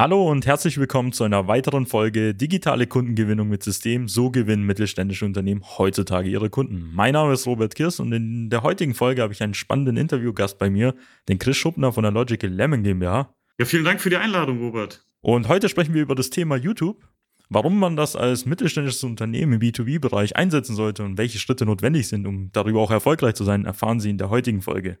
Hallo und herzlich willkommen zu einer weiteren Folge Digitale Kundengewinnung mit System. So gewinnen mittelständische Unternehmen heutzutage ihre Kunden. Mein Name ist Robert Kirs und in der heutigen Folge habe ich einen spannenden Interviewgast bei mir, den Chris Schuppner von der Logical Lemon GmbH. Ja, vielen Dank für die Einladung, Robert. Und heute sprechen wir über das Thema YouTube, warum man das als mittelständisches Unternehmen im B2B-Bereich einsetzen sollte und welche Schritte notwendig sind, um darüber auch erfolgreich zu sein, erfahren Sie in der heutigen Folge.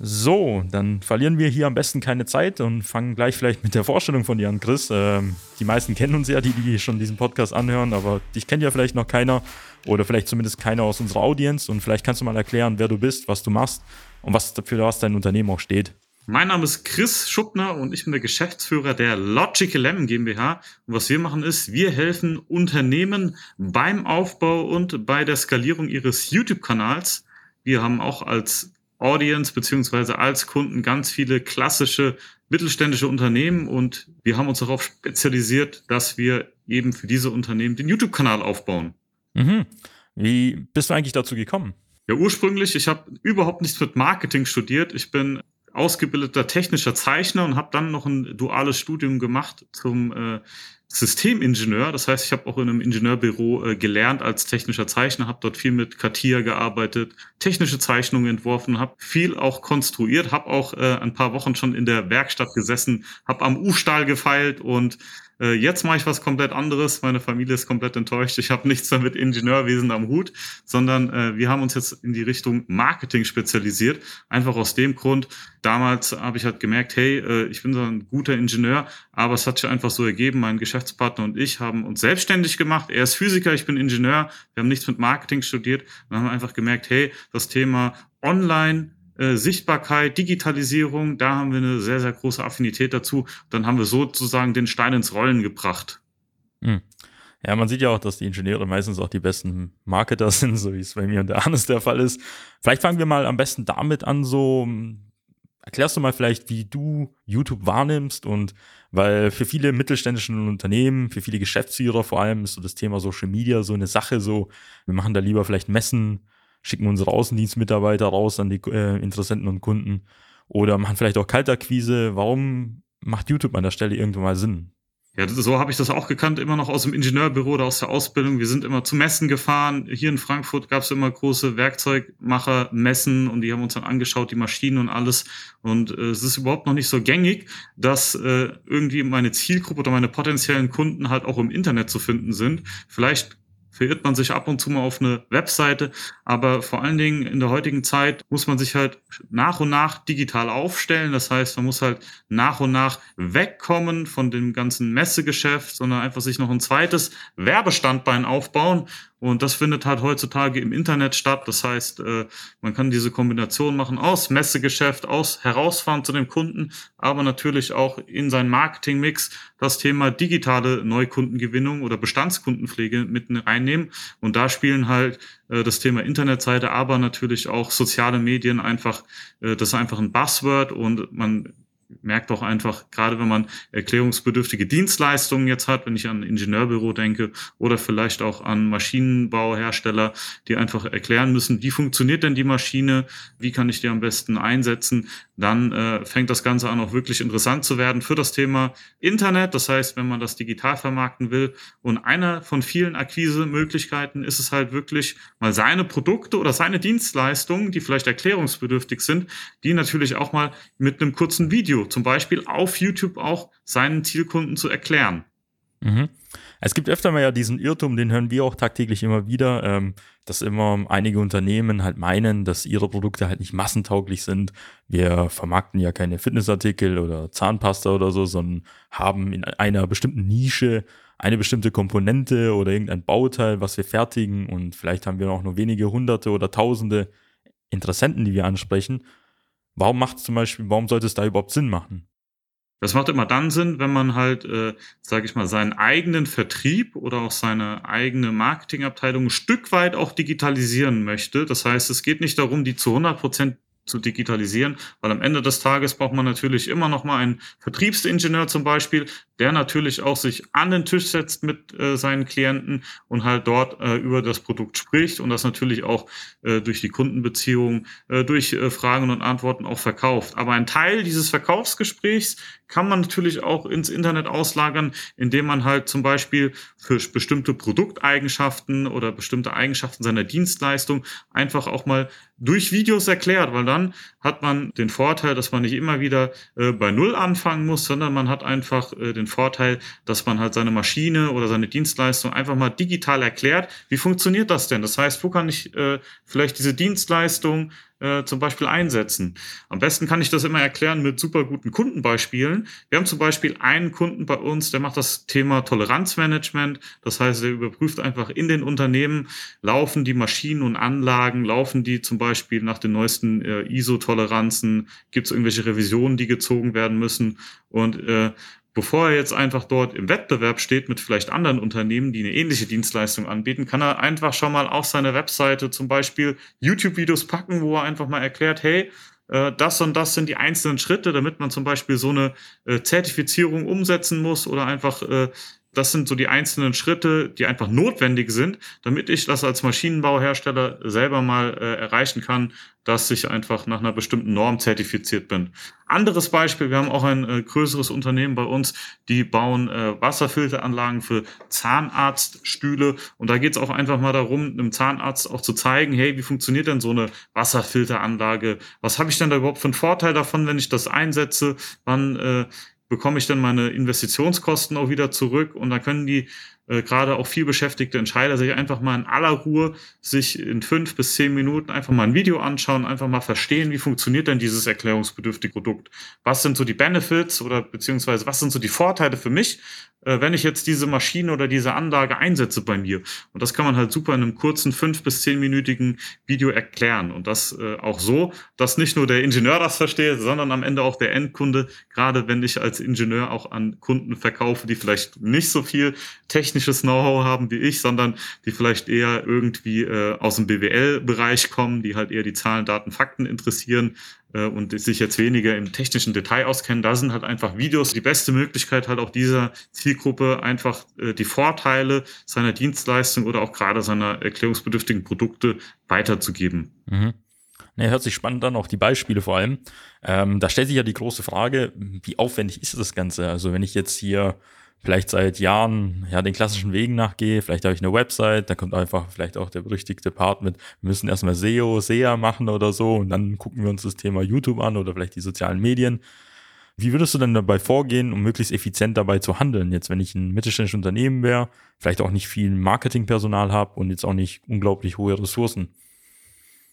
So, dann verlieren wir hier am besten keine Zeit und fangen gleich vielleicht mit der Vorstellung von dir an, Chris. Ähm, die meisten kennen uns ja, die, die schon diesen Podcast anhören, aber dich kennt ja vielleicht noch keiner oder vielleicht zumindest keiner aus unserer Audience und vielleicht kannst du mal erklären, wer du bist, was du machst und was für was dein Unternehmen auch steht. Mein Name ist Chris Schuppner und ich bin der Geschäftsführer der Logical Lemon GmbH. Und was wir machen ist, wir helfen Unternehmen beim Aufbau und bei der Skalierung ihres YouTube-Kanals. Wir haben auch als Audience beziehungsweise als Kunden ganz viele klassische mittelständische Unternehmen und wir haben uns darauf spezialisiert, dass wir eben für diese Unternehmen den YouTube-Kanal aufbauen. Mhm. Wie bist du eigentlich dazu gekommen? Ja, ursprünglich, ich habe überhaupt nichts mit Marketing studiert. Ich bin ausgebildeter technischer Zeichner und habe dann noch ein duales Studium gemacht zum äh, Systemingenieur. Das heißt, ich habe auch in einem Ingenieurbüro äh, gelernt als technischer Zeichner, habe dort viel mit CATIA gearbeitet, technische Zeichnungen entworfen, habe viel auch konstruiert, habe auch äh, ein paar Wochen schon in der Werkstatt gesessen, habe am U-Stahl gefeilt und äh, jetzt mache ich was komplett anderes. Meine Familie ist komplett enttäuscht. Ich habe nichts mehr mit Ingenieurwesen am Hut, sondern äh, wir haben uns jetzt in die Richtung Marketing spezialisiert. Einfach aus dem Grund, damals habe ich halt gemerkt, hey, äh, ich bin so ein guter Ingenieur, aber es hat sich einfach so ergeben, mein Geschäftspartner und ich haben uns selbstständig gemacht. Er ist Physiker, ich bin Ingenieur. Wir haben nichts mit Marketing studiert und haben einfach gemerkt, hey, das Thema Online äh, Sichtbarkeit, Digitalisierung, da haben wir eine sehr, sehr große Affinität dazu. Dann haben wir sozusagen den Stein ins Rollen gebracht. Hm. Ja, man sieht ja auch, dass die Ingenieure meistens auch die besten Marketer sind, so wie es bei mir und der Hannes der Fall ist. Vielleicht fangen wir mal am besten damit an, so hm, erklärst du mal vielleicht, wie du YouTube wahrnimmst und weil für viele mittelständische Unternehmen, für viele Geschäftsführer vor allem ist so das Thema Social Media so eine Sache, so wir machen da lieber vielleicht Messen, schicken unsere Außendienstmitarbeiter raus an die äh, Interessenten und Kunden oder machen vielleicht auch Kaltakquise. Warum macht YouTube an der Stelle irgendwann mal Sinn? Ja, so habe ich das auch gekannt, immer noch aus dem Ingenieurbüro oder aus der Ausbildung. Wir sind immer zu Messen gefahren. Hier in Frankfurt gab es immer große Werkzeugmacher-Messen und die haben uns dann angeschaut, die Maschinen und alles. Und äh, es ist überhaupt noch nicht so gängig, dass äh, irgendwie meine Zielgruppe oder meine potenziellen Kunden halt auch im Internet zu finden sind. Vielleicht verirrt man sich ab und zu mal auf eine Webseite, aber vor allen Dingen in der heutigen Zeit muss man sich halt nach und nach digital aufstellen. Das heißt, man muss halt nach und nach wegkommen von dem ganzen Messegeschäft, sondern einfach sich noch ein zweites Werbestandbein aufbauen und das findet halt heutzutage im Internet statt. Das heißt, äh, man kann diese Kombination machen aus Messegeschäft, aus Herausfahren zu dem Kunden, aber natürlich auch in seinen Marketingmix das Thema digitale Neukundengewinnung oder Bestandskundenpflege mit reinnehmen. Und da spielen halt äh, das Thema Internetseite, aber natürlich auch soziale Medien einfach, äh, das ist einfach ein Buzzword und man merkt auch einfach, gerade wenn man erklärungsbedürftige Dienstleistungen jetzt hat, wenn ich an Ingenieurbüro denke oder vielleicht auch an Maschinenbauhersteller, die einfach erklären müssen, wie funktioniert denn die Maschine, wie kann ich die am besten einsetzen, dann äh, fängt das Ganze an, auch wirklich interessant zu werden für das Thema Internet. Das heißt, wenn man das digital vermarkten will und einer von vielen Akquise-Möglichkeiten ist es halt wirklich mal seine Produkte oder seine Dienstleistungen, die vielleicht erklärungsbedürftig sind, die natürlich auch mal mit einem kurzen Video zum Beispiel auf YouTube auch seinen Zielkunden zu erklären. Mhm. Es gibt öfter mal ja diesen Irrtum, den hören wir auch tagtäglich immer wieder, ähm, dass immer einige Unternehmen halt meinen, dass ihre Produkte halt nicht massentauglich sind. Wir vermarkten ja keine Fitnessartikel oder Zahnpasta oder so, sondern haben in einer bestimmten Nische eine bestimmte Komponente oder irgendein Bauteil, was wir fertigen und vielleicht haben wir auch nur wenige hunderte oder tausende Interessenten, die wir ansprechen. Warum macht es zum Beispiel, warum sollte es da überhaupt Sinn machen? Das macht immer dann Sinn, wenn man halt, äh, sage ich mal, seinen eigenen Vertrieb oder auch seine eigene Marketingabteilung ein Stück weit auch digitalisieren möchte. Das heißt, es geht nicht darum, die zu 100 Prozent zu digitalisieren, weil am Ende des Tages braucht man natürlich immer noch mal einen Vertriebsingenieur zum Beispiel, der natürlich auch sich an den Tisch setzt mit äh, seinen Klienten und halt dort äh, über das Produkt spricht und das natürlich auch äh, durch die Kundenbeziehung, äh, durch äh, Fragen und Antworten auch verkauft. Aber ein Teil dieses Verkaufsgesprächs kann man natürlich auch ins Internet auslagern, indem man halt zum Beispiel für bestimmte Produkteigenschaften oder bestimmte Eigenschaften seiner Dienstleistung einfach auch mal durch Videos erklärt, weil dann hat man den Vorteil, dass man nicht immer wieder äh, bei Null anfangen muss, sondern man hat einfach äh, den Vorteil, dass man halt seine Maschine oder seine Dienstleistung einfach mal digital erklärt. Wie funktioniert das denn? Das heißt, wo kann ich äh, vielleicht diese Dienstleistung äh, zum Beispiel einsetzen. Am besten kann ich das immer erklären mit super guten Kundenbeispielen. Wir haben zum Beispiel einen Kunden bei uns, der macht das Thema Toleranzmanagement. Das heißt, er überprüft einfach in den Unternehmen, laufen die Maschinen und Anlagen, laufen die zum Beispiel nach den neuesten äh, ISO-Toleranzen, gibt es irgendwelche Revisionen, die gezogen werden müssen. Und äh, bevor er jetzt einfach dort im Wettbewerb steht mit vielleicht anderen Unternehmen, die eine ähnliche Dienstleistung anbieten, kann er einfach schon mal auf seine Webseite zum Beispiel YouTube-Videos packen, wo er einfach mal erklärt, hey, äh, das und das sind die einzelnen Schritte, damit man zum Beispiel so eine äh, Zertifizierung umsetzen muss oder einfach äh, das sind so die einzelnen Schritte, die einfach notwendig sind, damit ich das als Maschinenbauhersteller selber mal äh, erreichen kann, dass ich einfach nach einer bestimmten Norm zertifiziert bin. Anderes Beispiel, wir haben auch ein äh, größeres Unternehmen bei uns, die bauen äh, Wasserfilteranlagen für Zahnarztstühle und da geht es auch einfach mal darum, einem Zahnarzt auch zu zeigen, hey, wie funktioniert denn so eine Wasserfilteranlage? Was habe ich denn da überhaupt für einen Vorteil davon, wenn ich das einsetze? Wann äh, bekomme ich dann meine Investitionskosten auch wieder zurück und dann können die äh, gerade auch viel beschäftigte Entscheider sich einfach mal in aller Ruhe sich in fünf bis zehn Minuten einfach mal ein Video anschauen, einfach mal verstehen, wie funktioniert denn dieses erklärungsbedürftige Produkt? Was sind so die Benefits oder beziehungsweise was sind so die Vorteile für mich, äh, wenn ich jetzt diese Maschine oder diese Anlage einsetze bei mir? Und das kann man halt super in einem kurzen fünf bis zehnminütigen Video erklären und das äh, auch so, dass nicht nur der Ingenieur das versteht, sondern am Ende auch der Endkunde, gerade wenn ich als Ingenieur auch an Kunden verkaufe, die vielleicht nicht so viel technisch technisches Know-how haben wie ich, sondern die vielleicht eher irgendwie äh, aus dem BWL-Bereich kommen, die halt eher die Zahlen, Daten, Fakten interessieren äh, und sich jetzt weniger im technischen Detail auskennen. Da sind halt einfach Videos die beste Möglichkeit, halt auch dieser Zielgruppe einfach äh, die Vorteile seiner Dienstleistung oder auch gerade seiner erklärungsbedürftigen Produkte weiterzugeben. Mhm. Ne, hört sich spannend an, auch die Beispiele vor allem. Ähm, da stellt sich ja die große Frage, wie aufwendig ist das Ganze? Also wenn ich jetzt hier vielleicht seit Jahren ja den klassischen Wegen nachgehe. Vielleicht habe ich eine Website, da kommt einfach vielleicht auch der berüchtigte Part mit, wir müssen erstmal SEO, SEA machen oder so und dann gucken wir uns das Thema YouTube an oder vielleicht die sozialen Medien. Wie würdest du denn dabei vorgehen, um möglichst effizient dabei zu handeln? Jetzt, wenn ich ein mittelständisches Unternehmen wäre, vielleicht auch nicht viel Marketingpersonal habe und jetzt auch nicht unglaublich hohe Ressourcen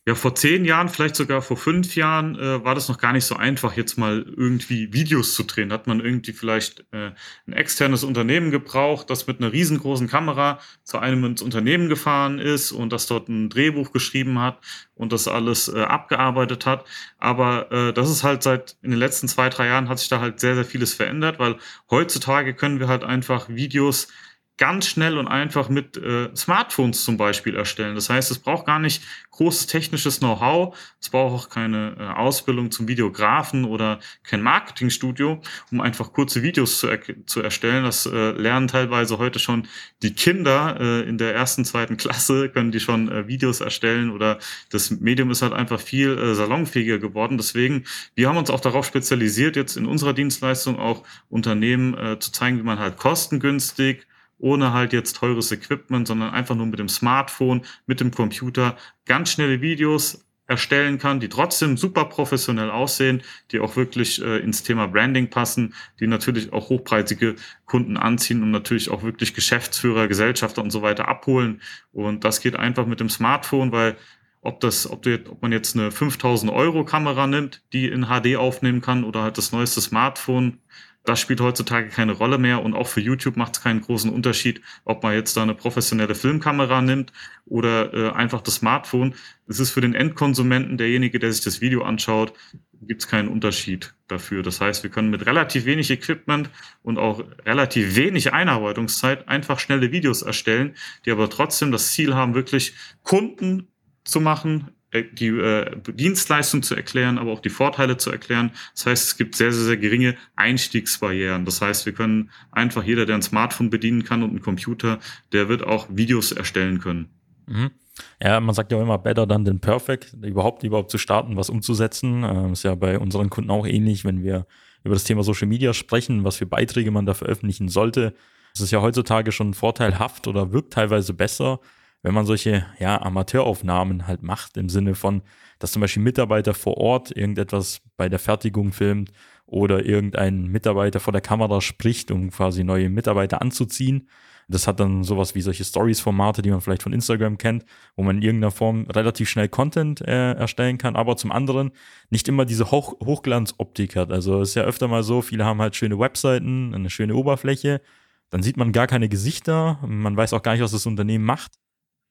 ja, vor zehn Jahren, vielleicht sogar vor fünf Jahren, äh, war das noch gar nicht so einfach, jetzt mal irgendwie Videos zu drehen. Hat man irgendwie vielleicht äh, ein externes Unternehmen gebraucht, das mit einer riesengroßen Kamera zu einem ins Unternehmen gefahren ist und das dort ein Drehbuch geschrieben hat und das alles äh, abgearbeitet hat. Aber äh, das ist halt seit in den letzten zwei, drei Jahren hat sich da halt sehr, sehr vieles verändert, weil heutzutage können wir halt einfach Videos ganz schnell und einfach mit äh, Smartphones zum Beispiel erstellen. Das heißt, es braucht gar nicht großes technisches Know-how, es braucht auch keine äh, Ausbildung zum Videografen oder kein Marketingstudio, um einfach kurze Videos zu, er zu erstellen. Das äh, lernen teilweise heute schon die Kinder äh, in der ersten, zweiten Klasse, können die schon äh, Videos erstellen oder das Medium ist halt einfach viel äh, salonfähiger geworden. Deswegen, wir haben uns auch darauf spezialisiert, jetzt in unserer Dienstleistung auch Unternehmen äh, zu zeigen, wie man halt kostengünstig ohne halt jetzt teures Equipment, sondern einfach nur mit dem Smartphone, mit dem Computer ganz schnelle Videos erstellen kann, die trotzdem super professionell aussehen, die auch wirklich äh, ins Thema Branding passen, die natürlich auch hochpreisige Kunden anziehen und natürlich auch wirklich Geschäftsführer, Gesellschafter und so weiter abholen. Und das geht einfach mit dem Smartphone, weil ob das, ob, du, ob man jetzt eine 5000 Euro Kamera nimmt, die in HD aufnehmen kann oder halt das neueste Smartphone, das spielt heutzutage keine Rolle mehr und auch für YouTube macht es keinen großen Unterschied, ob man jetzt da eine professionelle Filmkamera nimmt oder äh, einfach das Smartphone. Es ist für den Endkonsumenten, derjenige, der sich das Video anschaut, gibt es keinen Unterschied dafür. Das heißt, wir können mit relativ wenig Equipment und auch relativ wenig Einarbeitungszeit einfach schnelle Videos erstellen, die aber trotzdem das Ziel haben, wirklich Kunden zu machen, die äh, Dienstleistung zu erklären, aber auch die Vorteile zu erklären. Das heißt, es gibt sehr, sehr, sehr geringe Einstiegsbarrieren. Das heißt, wir können einfach jeder, der ein Smartphone bedienen kann und einen Computer, der wird auch Videos erstellen können. Mhm. Ja, man sagt ja immer better than than perfect, überhaupt überhaupt zu starten, was umzusetzen. Ähm, ist ja bei unseren Kunden auch ähnlich, wenn wir über das Thema Social Media sprechen, was für Beiträge man da veröffentlichen sollte. Es ist ja heutzutage schon vorteilhaft oder wirkt teilweise besser, wenn man solche ja, Amateuraufnahmen halt macht, im Sinne von, dass zum Beispiel Mitarbeiter vor Ort irgendetwas bei der Fertigung filmt oder irgendein Mitarbeiter vor der Kamera spricht, um quasi neue Mitarbeiter anzuziehen. Das hat dann sowas wie solche Stories-Formate, die man vielleicht von Instagram kennt, wo man in irgendeiner Form relativ schnell Content äh, erstellen kann, aber zum anderen nicht immer diese Hoch Hochglanzoptik hat. Also es ist ja öfter mal so, viele haben halt schöne Webseiten, eine schöne Oberfläche, dann sieht man gar keine Gesichter, man weiß auch gar nicht, was das Unternehmen macht.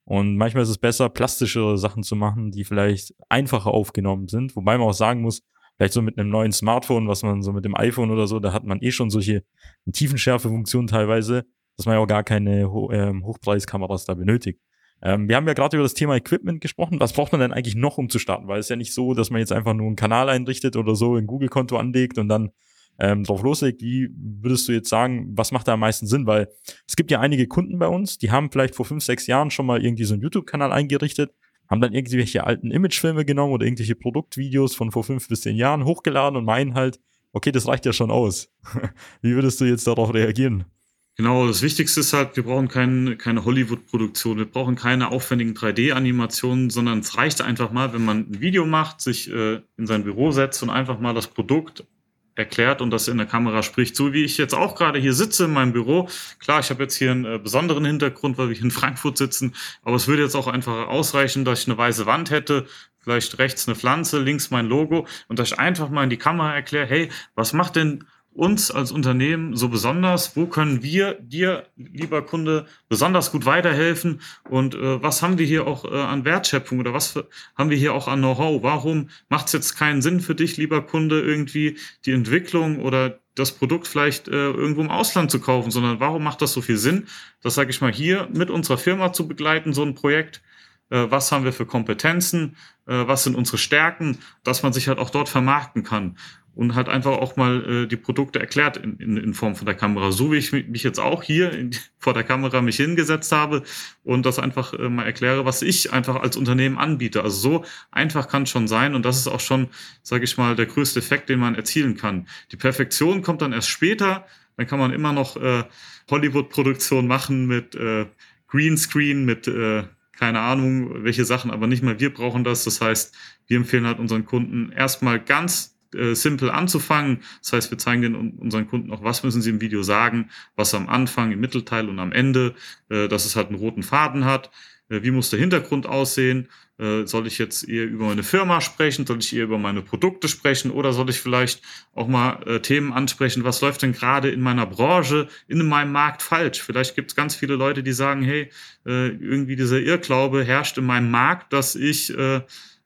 Und manchmal ist es besser, plastischere Sachen zu machen, die vielleicht einfacher aufgenommen sind. Wobei man auch sagen muss, vielleicht so mit einem neuen Smartphone, was man so mit dem iPhone oder so, da hat man eh schon solche Tiefenschärfe-Funktionen teilweise, dass man ja auch gar keine Ho ähm, Hochpreiskameras da benötigt. Ähm, wir haben ja gerade über das Thema Equipment gesprochen. Was braucht man denn eigentlich noch, um zu starten? Weil es ist ja nicht so, dass man jetzt einfach nur einen Kanal einrichtet oder so, ein Google-Konto anlegt und dann ähm, drauf loslegt, wie würdest du jetzt sagen, was macht da am meisten Sinn? Weil es gibt ja einige Kunden bei uns, die haben vielleicht vor fünf, sechs Jahren schon mal irgendwie so einen YouTube-Kanal eingerichtet, haben dann irgendwelche alten Imagefilme genommen oder irgendwelche Produktvideos von vor fünf bis zehn Jahren hochgeladen und meinen halt, okay, das reicht ja schon aus. wie würdest du jetzt darauf reagieren? Genau, das Wichtigste ist halt, wir brauchen kein, keine Hollywood-Produktion, wir brauchen keine aufwendigen 3D-Animationen, sondern es reicht einfach mal, wenn man ein Video macht, sich äh, in sein Büro setzt und einfach mal das Produkt erklärt und das in der Kamera spricht. So wie ich jetzt auch gerade hier sitze in meinem Büro. Klar, ich habe jetzt hier einen äh, besonderen Hintergrund, weil wir hier in Frankfurt sitzen, aber es würde jetzt auch einfach ausreichen, dass ich eine weiße Wand hätte, vielleicht rechts eine Pflanze, links mein Logo und dass ich einfach mal in die Kamera erkläre, hey, was macht denn uns als Unternehmen so besonders? Wo können wir dir, lieber Kunde, besonders gut weiterhelfen? Und äh, was haben wir hier auch äh, an Wertschöpfung oder was haben wir hier auch an Know-how? Warum macht es jetzt keinen Sinn für dich, lieber Kunde, irgendwie die Entwicklung oder das Produkt vielleicht äh, irgendwo im Ausland zu kaufen, sondern warum macht das so viel Sinn, das sage ich mal hier mit unserer Firma zu begleiten, so ein Projekt? Äh, was haben wir für Kompetenzen? Äh, was sind unsere Stärken? Dass man sich halt auch dort vermarkten kann und hat einfach auch mal äh, die Produkte erklärt in, in, in Form von der Kamera. So wie ich mich jetzt auch hier in, vor der Kamera mich hingesetzt habe und das einfach äh, mal erkläre, was ich einfach als Unternehmen anbiete. Also so einfach kann es schon sein und das ist auch schon, sage ich mal, der größte Effekt, den man erzielen kann. Die Perfektion kommt dann erst später. Dann kann man immer noch äh, Hollywood-Produktion machen mit äh, Greenscreen, mit äh, keine Ahnung, welche Sachen, aber nicht mal wir brauchen das. Das heißt, wir empfehlen halt unseren Kunden erstmal ganz äh, simpel anzufangen. Das heißt, wir zeigen den unseren Kunden auch, was müssen sie im Video sagen, was am Anfang, im Mittelteil und am Ende, äh, dass es halt einen roten Faden hat. Äh, wie muss der Hintergrund aussehen? Äh, soll ich jetzt eher über meine Firma sprechen? Soll ich eher über meine Produkte sprechen? Oder soll ich vielleicht auch mal äh, Themen ansprechen? Was läuft denn gerade in meiner Branche, in meinem Markt falsch? Vielleicht gibt es ganz viele Leute, die sagen, hey, äh, irgendwie dieser Irrglaube herrscht in meinem Markt, dass ich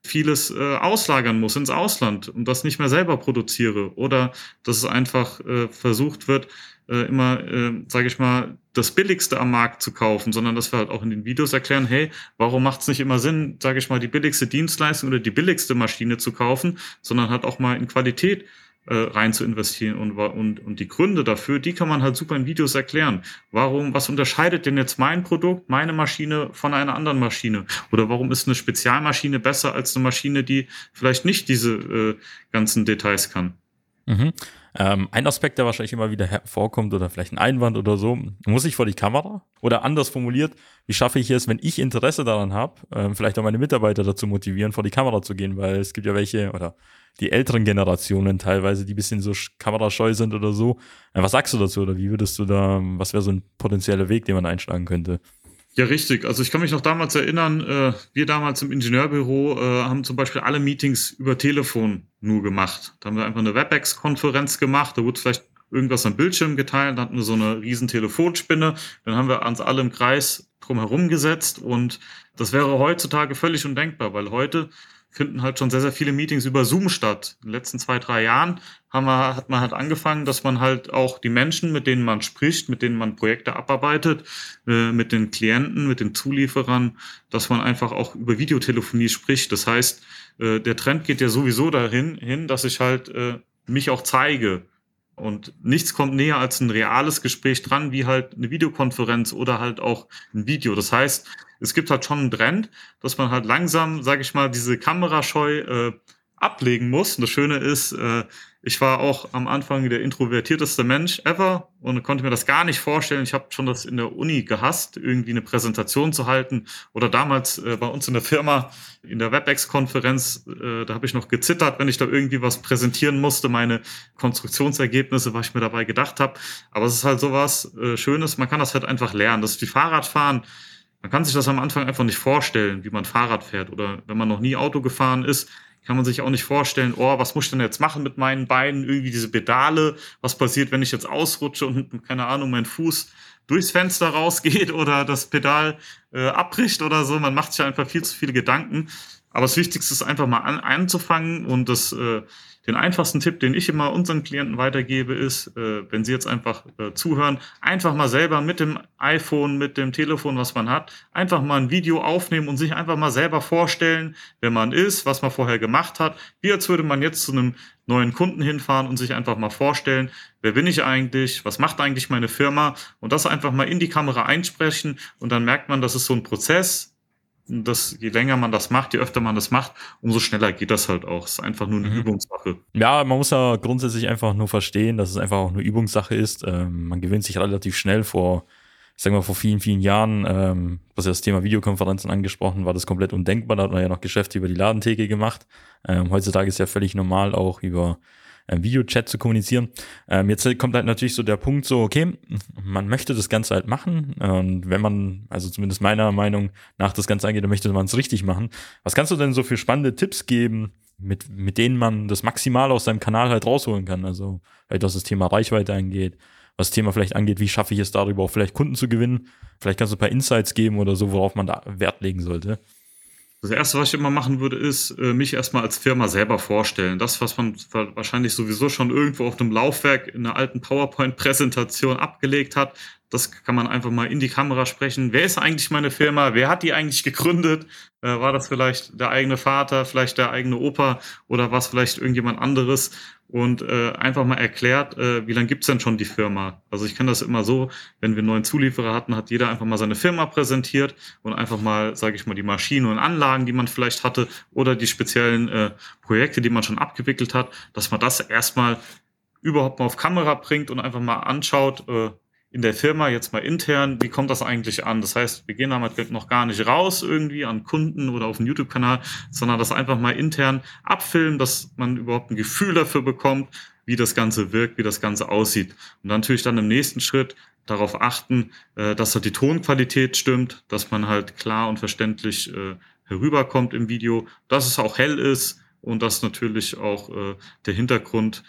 vieles äh, auslagern muss ins Ausland und das nicht mehr selber produziere oder dass es einfach äh, versucht wird, äh, immer, äh, sage ich mal, das Billigste am Markt zu kaufen, sondern dass wir halt auch in den Videos erklären, hey, warum macht es nicht immer Sinn, sage ich mal, die billigste Dienstleistung oder die billigste Maschine zu kaufen, sondern halt auch mal in Qualität äh, rein zu investieren und, und, und die Gründe dafür, die kann man halt super in Videos erklären. Warum, was unterscheidet denn jetzt mein Produkt, meine Maschine von einer anderen Maschine? Oder warum ist eine Spezialmaschine besser als eine Maschine, die vielleicht nicht diese äh, ganzen Details kann? Mhm. Ähm, ein Aspekt, der wahrscheinlich immer wieder hervorkommt oder vielleicht ein Einwand oder so, muss ich vor die Kamera? Oder anders formuliert, wie schaffe ich es, wenn ich Interesse daran habe, ähm, vielleicht auch meine Mitarbeiter dazu motivieren, vor die Kamera zu gehen, weil es gibt ja welche oder die älteren Generationen teilweise, die bisschen so kamerascheu sind oder so. Äh, was sagst du dazu oder wie würdest du da, was wäre so ein potenzieller Weg, den man einschlagen könnte? Ja, richtig. Also ich kann mich noch damals erinnern, äh, wir damals im Ingenieurbüro äh, haben zum Beispiel alle Meetings über Telefon nur gemacht. Da haben wir einfach eine WebEx-Konferenz gemacht, da wurde vielleicht irgendwas am Bildschirm geteilt, dann hatten wir so eine riesen Telefonspinne, dann haben wir uns alle im Kreis drumherum gesetzt und das wäre heutzutage völlig undenkbar, weil heute finden halt schon sehr, sehr viele Meetings über Zoom statt. In den letzten zwei, drei Jahren haben wir, hat man halt angefangen, dass man halt auch die Menschen, mit denen man spricht, mit denen man Projekte abarbeitet, äh, mit den Klienten, mit den Zulieferern, dass man einfach auch über Videotelefonie spricht. Das heißt, äh, der Trend geht ja sowieso dahin, hin, dass ich halt äh, mich auch zeige. Und nichts kommt näher als ein reales Gespräch dran, wie halt eine Videokonferenz oder halt auch ein Video. Das heißt, es gibt halt schon einen Trend, dass man halt langsam, sage ich mal, diese Kamerascheu äh, ablegen muss. Und das Schöne ist, äh, ich war auch am Anfang der introvertierteste Mensch ever und konnte mir das gar nicht vorstellen. Ich habe schon das in der Uni gehasst, irgendwie eine Präsentation zu halten. Oder damals äh, bei uns in der Firma in der WebEx-Konferenz, äh, da habe ich noch gezittert, wenn ich da irgendwie was präsentieren musste, meine Konstruktionsergebnisse, was ich mir dabei gedacht habe. Aber es ist halt sowas äh, Schönes, man kann das halt einfach lernen. Das ist wie Fahrradfahren. Man kann sich das am Anfang einfach nicht vorstellen, wie man Fahrrad fährt. Oder wenn man noch nie Auto gefahren ist, kann man sich auch nicht vorstellen, oh, was muss ich denn jetzt machen mit meinen Beinen? Irgendwie diese Pedale. Was passiert, wenn ich jetzt ausrutsche und, keine Ahnung, mein Fuß durchs Fenster rausgeht oder das Pedal äh, abbricht oder so? Man macht sich einfach viel zu viele Gedanken. Aber das Wichtigste ist einfach mal an, anzufangen und das äh, den einfachsten Tipp, den ich immer unseren Klienten weitergebe, ist, äh, wenn sie jetzt einfach äh, zuhören, einfach mal selber mit dem iPhone, mit dem Telefon, was man hat, einfach mal ein Video aufnehmen und sich einfach mal selber vorstellen, wer man ist, was man vorher gemacht hat, wie als würde man jetzt zu einem neuen Kunden hinfahren und sich einfach mal vorstellen, wer bin ich eigentlich, was macht eigentlich meine Firma? Und das einfach mal in die Kamera einsprechen und dann merkt man, das ist so ein Prozess, das, je länger man das macht, je öfter man das macht, umso schneller geht das halt auch. Es ist einfach nur eine mhm. Übungssache. Ja, man muss ja grundsätzlich einfach nur verstehen, dass es einfach auch eine Übungssache ist. Ähm, man gewöhnt sich relativ schnell vor, ich sag mal, vor vielen, vielen Jahren, ähm, was ja das Thema Videokonferenzen angesprochen, war das komplett undenkbar. Da hat man ja noch Geschäfte über die Ladentheke gemacht. Ähm, heutzutage ist ja völlig normal, auch über Videochat zu kommunizieren. Ähm, jetzt kommt halt natürlich so der Punkt so, okay, man möchte das Ganze halt machen und wenn man, also zumindest meiner Meinung nach das Ganze angeht, dann möchte man es richtig machen. Was kannst du denn so für spannende Tipps geben, mit, mit denen man das maximal aus seinem Kanal halt rausholen kann? Also vielleicht was das Thema Reichweite angeht, was das Thema vielleicht angeht, wie schaffe ich es darüber auch vielleicht Kunden zu gewinnen? Vielleicht kannst du ein paar Insights geben oder so, worauf man da Wert legen sollte. Das erste, was ich immer machen würde, ist äh, mich erstmal als Firma selber vorstellen. Das, was man wahrscheinlich sowieso schon irgendwo auf einem Laufwerk in einer alten PowerPoint-Präsentation abgelegt hat, das kann man einfach mal in die Kamera sprechen. Wer ist eigentlich meine Firma? Wer hat die eigentlich gegründet? Äh, war das vielleicht der eigene Vater, vielleicht der eigene Opa oder was vielleicht irgendjemand anderes? Und äh, einfach mal erklärt, äh, wie lange gibt's denn schon die Firma? Also ich kenne das immer so, wenn wir einen neuen Zulieferer hatten, hat jeder einfach mal seine Firma präsentiert und einfach mal, sage ich mal, die Maschinen und Anlagen, die man vielleicht hatte oder die speziellen äh, Projekte, die man schon abgewickelt hat, dass man das erstmal überhaupt mal auf Kamera bringt und einfach mal anschaut, äh, in der Firma jetzt mal intern, wie kommt das eigentlich an? Das heißt, wir gehen damit noch gar nicht raus irgendwie an Kunden oder auf den YouTube-Kanal, sondern das einfach mal intern abfilmen, dass man überhaupt ein Gefühl dafür bekommt, wie das Ganze wirkt, wie das Ganze aussieht. Und dann natürlich dann im nächsten Schritt darauf achten, äh, dass halt die Tonqualität stimmt, dass man halt klar und verständlich äh, herüberkommt im Video, dass es auch hell ist und dass natürlich auch äh, der Hintergrund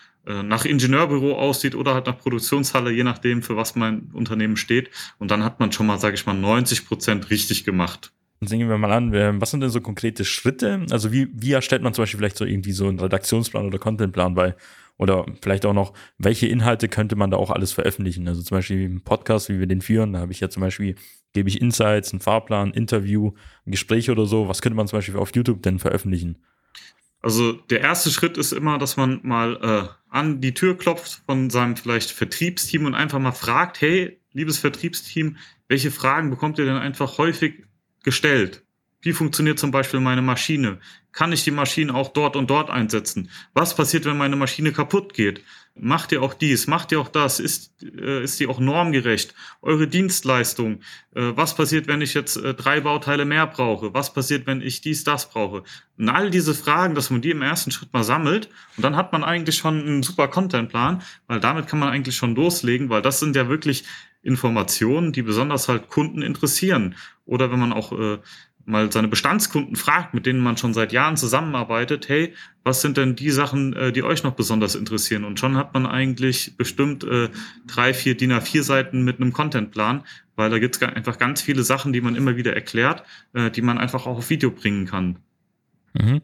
nach Ingenieurbüro aussieht oder halt nach Produktionshalle, je nachdem, für was mein Unternehmen steht. Und dann hat man schon mal, sage ich mal, 90 Prozent richtig gemacht. Sehen wir mal an, was sind denn so konkrete Schritte? Also wie, wie erstellt man zum Beispiel vielleicht so irgendwie so einen Redaktionsplan oder Contentplan bei? Oder vielleicht auch noch, welche Inhalte könnte man da auch alles veröffentlichen? Also zum Beispiel im Podcast, wie wir den führen, da habe ich ja zum Beispiel, gebe ich Insights, einen Fahrplan, Interview, ein Gespräch oder so. Was könnte man zum Beispiel auf YouTube denn veröffentlichen? Also der erste Schritt ist immer, dass man mal äh, an die Tür klopft von seinem vielleicht Vertriebsteam und einfach mal fragt, hey, liebes Vertriebsteam, welche Fragen bekommt ihr denn einfach häufig gestellt? Wie funktioniert zum Beispiel meine Maschine? Kann ich die Maschine auch dort und dort einsetzen? Was passiert, wenn meine Maschine kaputt geht? Macht ihr auch dies? Macht ihr auch das? Ist, äh, ist die auch normgerecht? Eure Dienstleistung? Äh, was passiert, wenn ich jetzt äh, drei Bauteile mehr brauche? Was passiert, wenn ich dies, das brauche? Und all diese Fragen, dass man die im ersten Schritt mal sammelt und dann hat man eigentlich schon einen super Contentplan, weil damit kann man eigentlich schon loslegen, weil das sind ja wirklich Informationen, die besonders halt Kunden interessieren. Oder wenn man auch äh, mal seine Bestandskunden fragt, mit denen man schon seit Jahren zusammenarbeitet, hey, was sind denn die Sachen, äh, die euch noch besonders interessieren? Und schon hat man eigentlich bestimmt äh, drei, vier DIN A4 Seiten mit einem Contentplan, weil da gibt es einfach ganz viele Sachen, die man immer wieder erklärt, äh, die man einfach auch auf Video bringen kann. Mhm.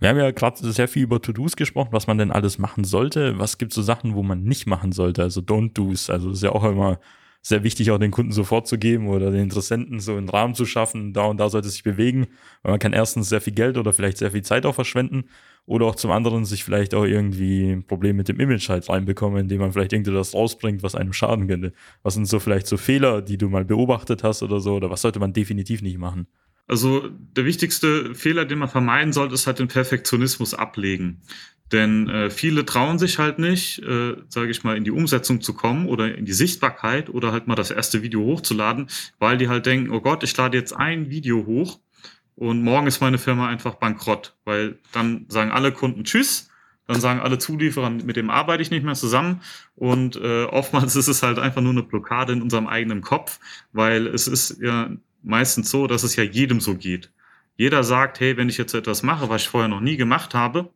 Wir haben ja gerade sehr viel über To-Dos gesprochen, was man denn alles machen sollte. Was gibt so Sachen, wo man nicht machen sollte? Also Don't-Dos. Also ist ja auch immer sehr wichtig, auch den Kunden so vorzugeben oder den Interessenten so einen Rahmen zu schaffen. Da und da sollte es sich bewegen, weil man kann erstens sehr viel Geld oder vielleicht sehr viel Zeit auch verschwenden oder auch zum anderen sich vielleicht auch irgendwie ein Problem mit dem Image halt reinbekommen, indem man vielleicht irgendetwas rausbringt, was einem schaden könnte. Was sind so vielleicht so Fehler, die du mal beobachtet hast oder so oder was sollte man definitiv nicht machen? Also der wichtigste Fehler, den man vermeiden sollte, ist halt den Perfektionismus ablegen. Denn äh, viele trauen sich halt nicht, äh, sage ich mal, in die Umsetzung zu kommen oder in die Sichtbarkeit oder halt mal das erste Video hochzuladen, weil die halt denken, oh Gott, ich lade jetzt ein Video hoch und morgen ist meine Firma einfach bankrott, weil dann sagen alle Kunden Tschüss, dann sagen alle Zulieferer, mit dem arbeite ich nicht mehr zusammen und äh, oftmals ist es halt einfach nur eine Blockade in unserem eigenen Kopf, weil es ist ja meistens so, dass es ja jedem so geht. Jeder sagt, hey, wenn ich jetzt etwas mache, was ich vorher noch nie gemacht habe,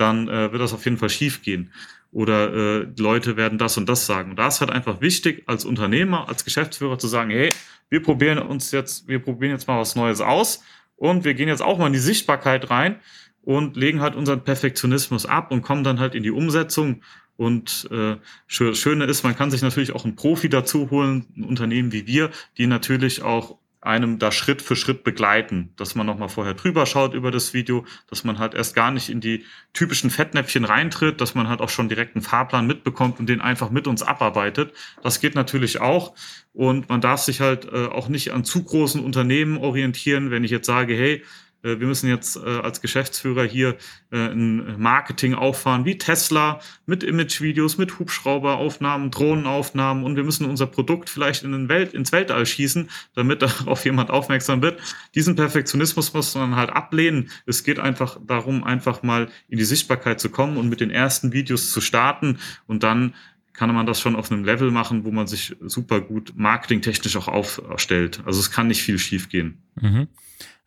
dann äh, wird das auf jeden Fall schief gehen. Oder äh, Leute werden das und das sagen. Und da ist halt einfach wichtig, als Unternehmer, als Geschäftsführer zu sagen, hey, wir probieren uns jetzt, wir probieren jetzt mal was Neues aus und wir gehen jetzt auch mal in die Sichtbarkeit rein und legen halt unseren Perfektionismus ab und kommen dann halt in die Umsetzung. Und äh, Schöne ist, man kann sich natürlich auch einen Profi dazu holen, ein Unternehmen wie wir, die natürlich auch einem da Schritt für Schritt begleiten, dass man nochmal vorher drüber schaut über das Video, dass man halt erst gar nicht in die typischen Fettnäpfchen reintritt, dass man halt auch schon direkt einen Fahrplan mitbekommt und den einfach mit uns abarbeitet. Das geht natürlich auch und man darf sich halt äh, auch nicht an zu großen Unternehmen orientieren, wenn ich jetzt sage, hey, wir müssen jetzt äh, als Geschäftsführer hier äh, ein Marketing auffahren wie Tesla mit Imagevideos, mit Hubschrauberaufnahmen, Drohnenaufnahmen und wir müssen unser Produkt vielleicht in den Welt, ins Weltall schießen, damit darauf jemand aufmerksam wird. Diesen Perfektionismus muss man halt ablehnen. Es geht einfach darum, einfach mal in die Sichtbarkeit zu kommen und mit den ersten Videos zu starten und dann kann man das schon auf einem Level machen, wo man sich super gut marketingtechnisch auch aufstellt. Also es kann nicht viel schiefgehen. Mhm.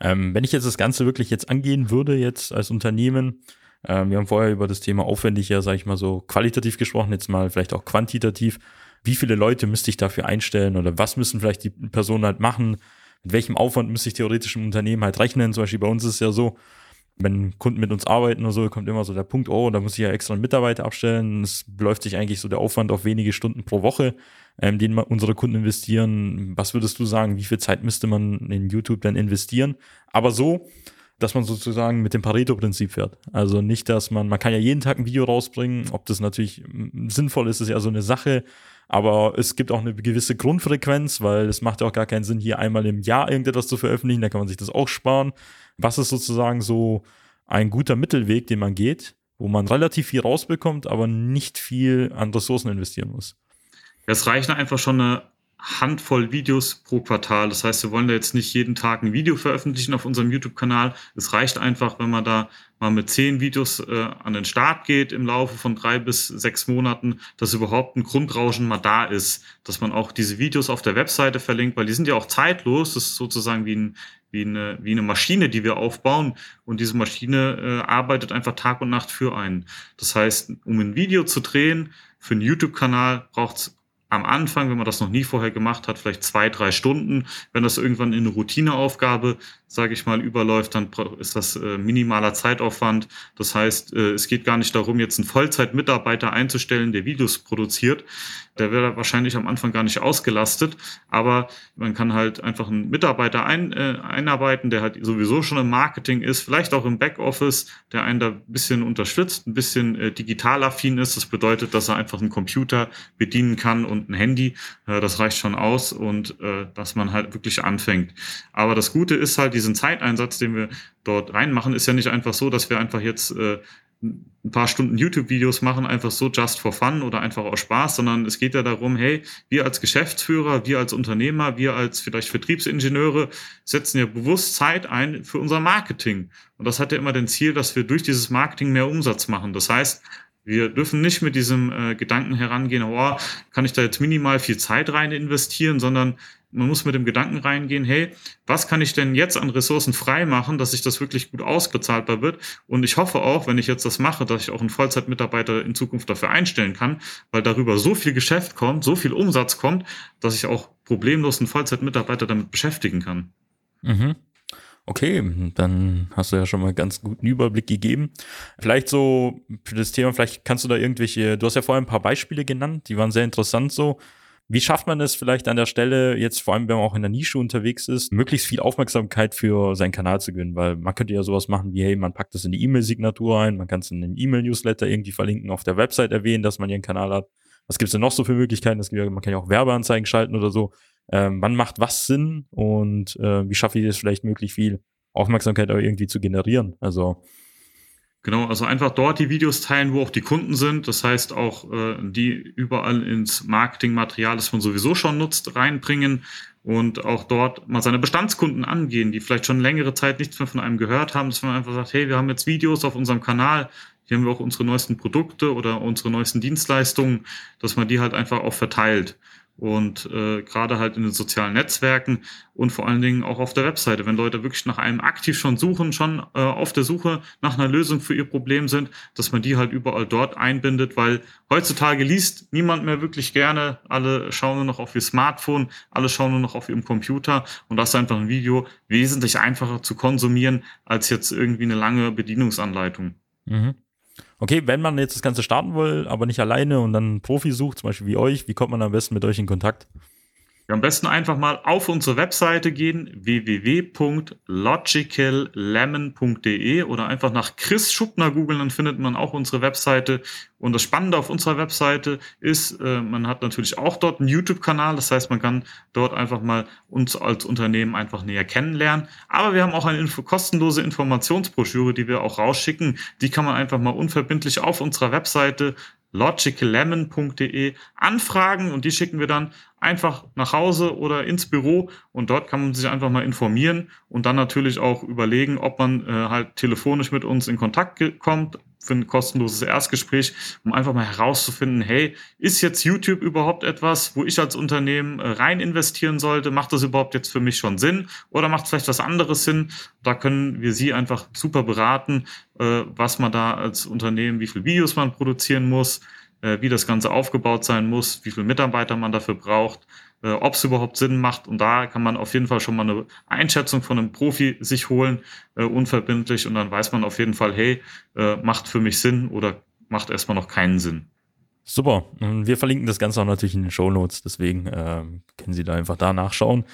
Ähm, wenn ich jetzt das Ganze wirklich jetzt angehen würde, jetzt als Unternehmen, ähm, wir haben vorher über das Thema aufwendig ja, sage ich mal so, qualitativ gesprochen, jetzt mal vielleicht auch quantitativ. Wie viele Leute müsste ich dafür einstellen oder was müssen vielleicht die Personen halt machen? Mit welchem Aufwand müsste ich theoretisch im Unternehmen halt rechnen? Zum Beispiel bei uns ist es ja so, wenn Kunden mit uns arbeiten oder so, kommt immer so der Punkt, oh, da muss ich ja extra einen Mitarbeiter abstellen. Es beläuft sich eigentlich so der Aufwand auf wenige Stunden pro Woche, ähm, den unsere Kunden investieren. Was würdest du sagen, wie viel Zeit müsste man in YouTube dann investieren? Aber so, dass man sozusagen mit dem Pareto-Prinzip fährt. Also nicht, dass man, man kann ja jeden Tag ein Video rausbringen. Ob das natürlich sinnvoll ist, ist ja so eine Sache. Aber es gibt auch eine gewisse Grundfrequenz, weil es macht ja auch gar keinen Sinn, hier einmal im Jahr irgendetwas zu veröffentlichen. Da kann man sich das auch sparen. Was ist sozusagen so ein guter Mittelweg, den man geht, wo man relativ viel rausbekommt, aber nicht viel an Ressourcen investieren muss? Es reicht einfach schon eine Handvoll Videos pro Quartal. Das heißt, wir wollen da jetzt nicht jeden Tag ein Video veröffentlichen auf unserem YouTube-Kanal. Es reicht einfach, wenn man da mal mit zehn Videos äh, an den Start geht im Laufe von drei bis sechs Monaten, dass überhaupt ein Grundrauschen mal da ist, dass man auch diese Videos auf der Webseite verlinkt, weil die sind ja auch zeitlos. Das ist sozusagen wie, ein, wie, eine, wie eine Maschine, die wir aufbauen. Und diese Maschine äh, arbeitet einfach Tag und Nacht für einen. Das heißt, um ein Video zu drehen, für einen YouTube-Kanal braucht es am Anfang, wenn man das noch nie vorher gemacht hat, vielleicht zwei, drei Stunden. Wenn das irgendwann in eine Routineaufgabe, sage ich mal, überläuft, dann ist das äh, minimaler Zeitaufwand. Das heißt, äh, es geht gar nicht darum, jetzt einen Vollzeitmitarbeiter einzustellen, der Videos produziert. Der wäre wahrscheinlich am Anfang gar nicht ausgelastet, aber man kann halt einfach einen Mitarbeiter ein, äh, einarbeiten, der halt sowieso schon im Marketing ist, vielleicht auch im Backoffice, der einen da ein bisschen unterstützt, ein bisschen äh, digital affin ist. Das bedeutet, dass er einfach einen Computer bedienen kann und ein Handy. Äh, das reicht schon aus und äh, dass man halt wirklich anfängt. Aber das Gute ist halt, diesen Zeiteinsatz, den wir dort reinmachen, ist ja nicht einfach so, dass wir einfach jetzt äh, ein paar Stunden YouTube-Videos machen, einfach so just for fun oder einfach aus Spaß, sondern es geht ja darum, hey, wir als Geschäftsführer, wir als Unternehmer, wir als vielleicht Vertriebsingenieure setzen ja bewusst Zeit ein für unser Marketing. Und das hat ja immer den Ziel, dass wir durch dieses Marketing mehr Umsatz machen. Das heißt, wir dürfen nicht mit diesem äh, Gedanken herangehen, oh, kann ich da jetzt minimal viel Zeit rein investieren, sondern man muss mit dem Gedanken reingehen, hey, was kann ich denn jetzt an Ressourcen frei machen, dass sich das wirklich gut ausbezahlbar wird? Und ich hoffe auch, wenn ich jetzt das mache, dass ich auch einen Vollzeitmitarbeiter in Zukunft dafür einstellen kann, weil darüber so viel Geschäft kommt, so viel Umsatz kommt, dass ich auch problemlos einen Vollzeitmitarbeiter damit beschäftigen kann. Mhm. Okay, dann hast du ja schon mal ganz guten Überblick gegeben. Vielleicht so für das Thema, vielleicht kannst du da irgendwelche, du hast ja vorhin ein paar Beispiele genannt, die waren sehr interessant so. Wie schafft man es vielleicht an der Stelle, jetzt vor allem, wenn man auch in der Nische unterwegs ist, möglichst viel Aufmerksamkeit für seinen Kanal zu gewinnen? Weil man könnte ja sowas machen wie, hey, man packt das in die E-Mail-Signatur ein, man kann es in einem E-Mail-Newsletter irgendwie verlinken, auf der Website erwähnen, dass man ihren Kanal hat. Was gibt es denn noch so für Möglichkeiten? Man kann ja auch Werbeanzeigen schalten oder so. Ähm, wann macht was Sinn und äh, wie schaffe ich es vielleicht möglichst viel Aufmerksamkeit auch irgendwie zu generieren? Also Genau, also einfach dort die Videos teilen, wo auch die Kunden sind. Das heißt auch äh, die überall ins Marketingmaterial, das man sowieso schon nutzt, reinbringen und auch dort mal seine Bestandskunden angehen, die vielleicht schon längere Zeit nichts mehr von einem gehört haben, dass man einfach sagt, hey, wir haben jetzt Videos auf unserem Kanal, hier haben wir auch unsere neuesten Produkte oder unsere neuesten Dienstleistungen, dass man die halt einfach auch verteilt und äh, gerade halt in den sozialen Netzwerken und vor allen Dingen auch auf der Webseite, wenn Leute wirklich nach einem aktiv schon suchen, schon äh, auf der Suche nach einer Lösung für ihr Problem sind, dass man die halt überall dort einbindet, weil heutzutage liest niemand mehr wirklich gerne, alle schauen nur noch auf ihr Smartphone, alle schauen nur noch auf ihrem Computer und das ist einfach ein Video wesentlich einfacher zu konsumieren als jetzt irgendwie eine lange Bedienungsanleitung. Mhm. Okay, wenn man jetzt das Ganze starten will, aber nicht alleine und dann einen Profi sucht, zum Beispiel wie euch, wie kommt man am besten mit euch in Kontakt? Am besten einfach mal auf unsere Webseite gehen, www.logicallemon.de oder einfach nach Chris Schuppner googeln, dann findet man auch unsere Webseite. Und das Spannende auf unserer Webseite ist, äh, man hat natürlich auch dort einen YouTube-Kanal, das heißt, man kann dort einfach mal uns als Unternehmen einfach näher kennenlernen. Aber wir haben auch eine info kostenlose Informationsbroschüre, die wir auch rausschicken. Die kann man einfach mal unverbindlich auf unserer Webseite logicallemon.de anfragen und die schicken wir dann einfach nach Hause oder ins Büro und dort kann man sich einfach mal informieren und dann natürlich auch überlegen, ob man äh, halt telefonisch mit uns in Kontakt kommt für ein kostenloses Erstgespräch, um einfach mal herauszufinden, hey, ist jetzt YouTube überhaupt etwas, wo ich als Unternehmen äh, rein investieren sollte? Macht das überhaupt jetzt für mich schon Sinn oder macht vielleicht was anderes Sinn? Da können wir Sie einfach super beraten, äh, was man da als Unternehmen, wie viele Videos man produzieren muss, äh, wie das Ganze aufgebaut sein muss, wie viele Mitarbeiter man dafür braucht, äh, ob es überhaupt Sinn macht. Und da kann man auf jeden Fall schon mal eine Einschätzung von einem Profi sich holen, äh, unverbindlich. Und dann weiß man auf jeden Fall, hey, äh, macht für mich Sinn oder macht erstmal noch keinen Sinn. Super. Wir verlinken das Ganze auch natürlich in den Show Notes, deswegen äh, können Sie da einfach da nachschauen.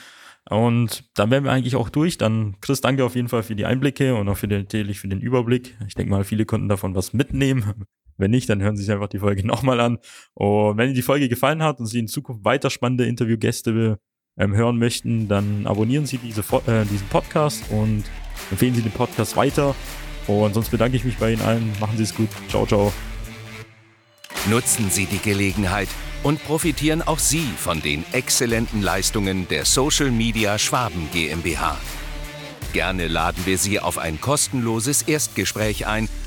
Und dann wären wir eigentlich auch durch. Dann, Chris, danke auf jeden Fall für die Einblicke und auch für den, natürlich für den Überblick. Ich denke mal, viele konnten davon was mitnehmen. Wenn nicht, dann hören Sie sich einfach die Folge nochmal an. Und wenn Ihnen die Folge gefallen hat und Sie in Zukunft weiter spannende Interviewgäste ähm, hören möchten, dann abonnieren Sie diese, äh, diesen Podcast und empfehlen Sie den Podcast weiter. Und sonst bedanke ich mich bei Ihnen allen. Machen Sie es gut. Ciao, ciao. Nutzen Sie die Gelegenheit und profitieren auch Sie von den exzellenten Leistungen der Social Media Schwaben GmbH. Gerne laden wir Sie auf ein kostenloses Erstgespräch ein